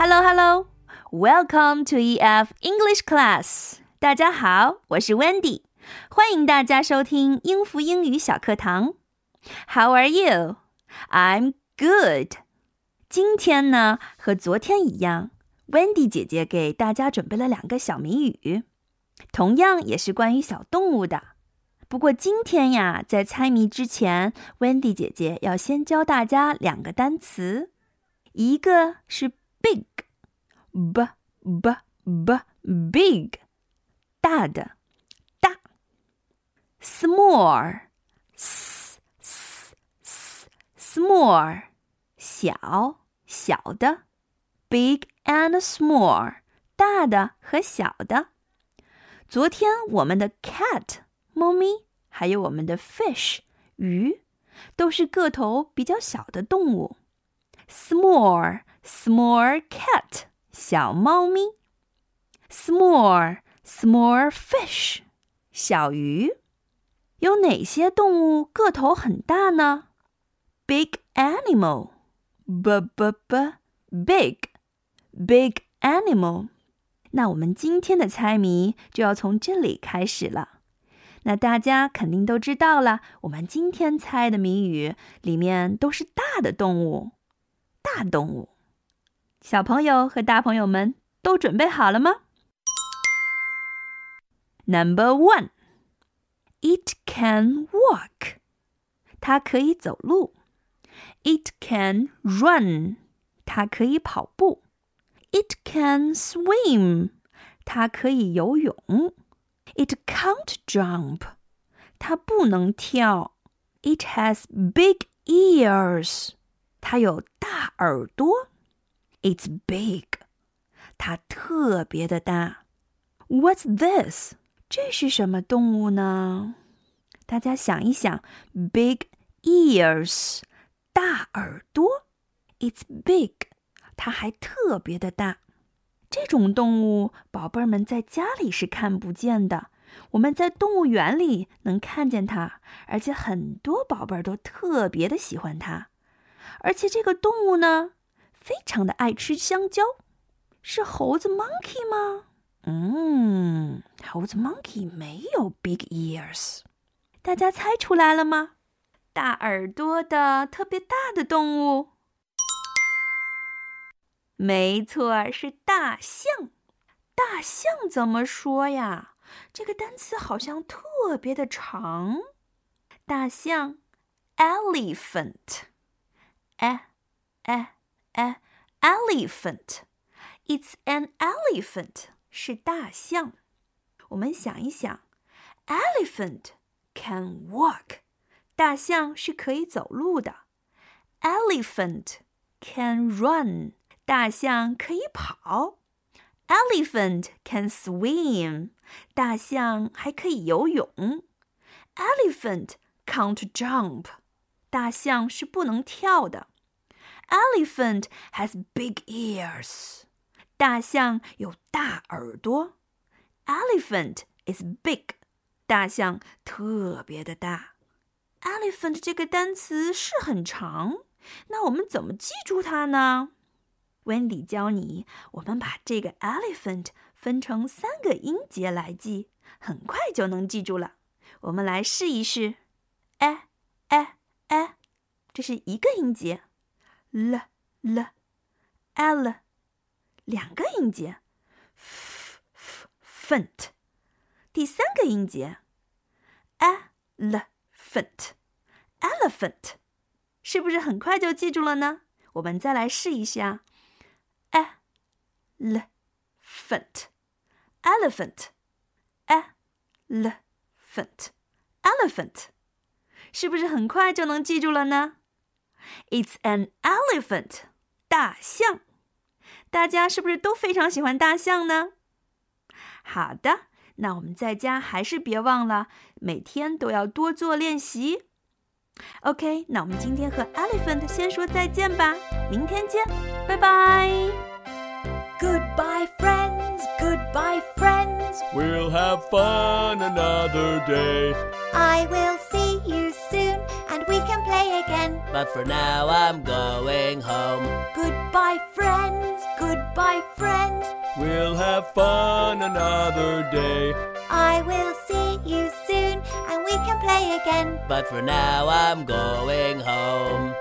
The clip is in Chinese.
Hello, hello. Welcome to EF English class. 大家好，我是 Wendy，欢迎大家收听英孚英语小课堂。How are you? I'm good. 今天呢，和昨天一样，Wendy 姐姐给大家准备了两个小谜语，同样也是关于小动物的。不过今天呀，在猜谜之前，Wendy 姐姐要先教大家两个单词，一个是 big，b b b big，大的，大；small，s s s small，小小的；big and small，大的和小的。昨天我们的 cat。猫咪，还有我们的 fish 鱼，都是个头比较小的动物。 Small small cat 小猫咪，small small fish 小鱼。有哪些动物个头很大呢？Big animal b b b big big animal。那我们今天的猜谜就要从这里开始了。那大家肯定都知道了，我们今天猜的谜语里面都是大的动物，大动物。小朋友和大朋友们都准备好了吗？Number one, it can walk，它可以走路；it can run，它可以跑步；it can swim，它可以游泳。It can't jump. 它不能跳。It has big ears. 它有大耳朵。It's big. 它特别的大。What's this? 这是什么动物呢？大家想一想，big ears，大耳朵。It's big，它还特别的大。这种动物，宝贝儿们在家里是看不见的，我们在动物园里能看见它，而且很多宝贝儿都特别的喜欢它。而且这个动物呢，非常的爱吃香蕉，是猴子 monkey 吗？嗯，猴子 monkey 没有 big ears，大家猜出来了吗？大耳朵的特别大的动物。没错，是大象。大象怎么说呀？这个单词好像特别的长。大象，elephant，哎哎哎，elephant，it's an elephant，是大象。我们想一想，elephant can walk，大象是可以走路的。elephant can run。大象可以跑，Elephant can swim。大象还可以游泳，Elephant can't jump。 大象是不能跳的，Elephant has big ears。大象有大耳朵，Elephant is big。大象特别的大。Elephant 这个单词是很长，那我们怎么记住它呢？Wendy 教你，我们把这个 elephant 分成三个音节来记，很快就能记住了。我们来试一试，e e e，这是一个音节，l l l，两个音节，f f fent，第三个音节，elephant，elephant，是不是很快就记住了呢？我们再来试一下。elephant, elephant, elephant, elephant，是不是很快就能记住了呢？It's an elephant，大象。大家是不是都非常喜欢大象呢？好的，那我们在家还是别忘了每天都要多做练习。OK，那我们今天和 elephant 先说再见吧，明天见，拜拜。Goodbye, friends, goodbye, friends. We'll have fun another day. I will see But for now, I'm going home. Goodbye, friends, Goodbye, friends. We'll have fun another day. I will see you soon and we can play again. But for now, I'm going home.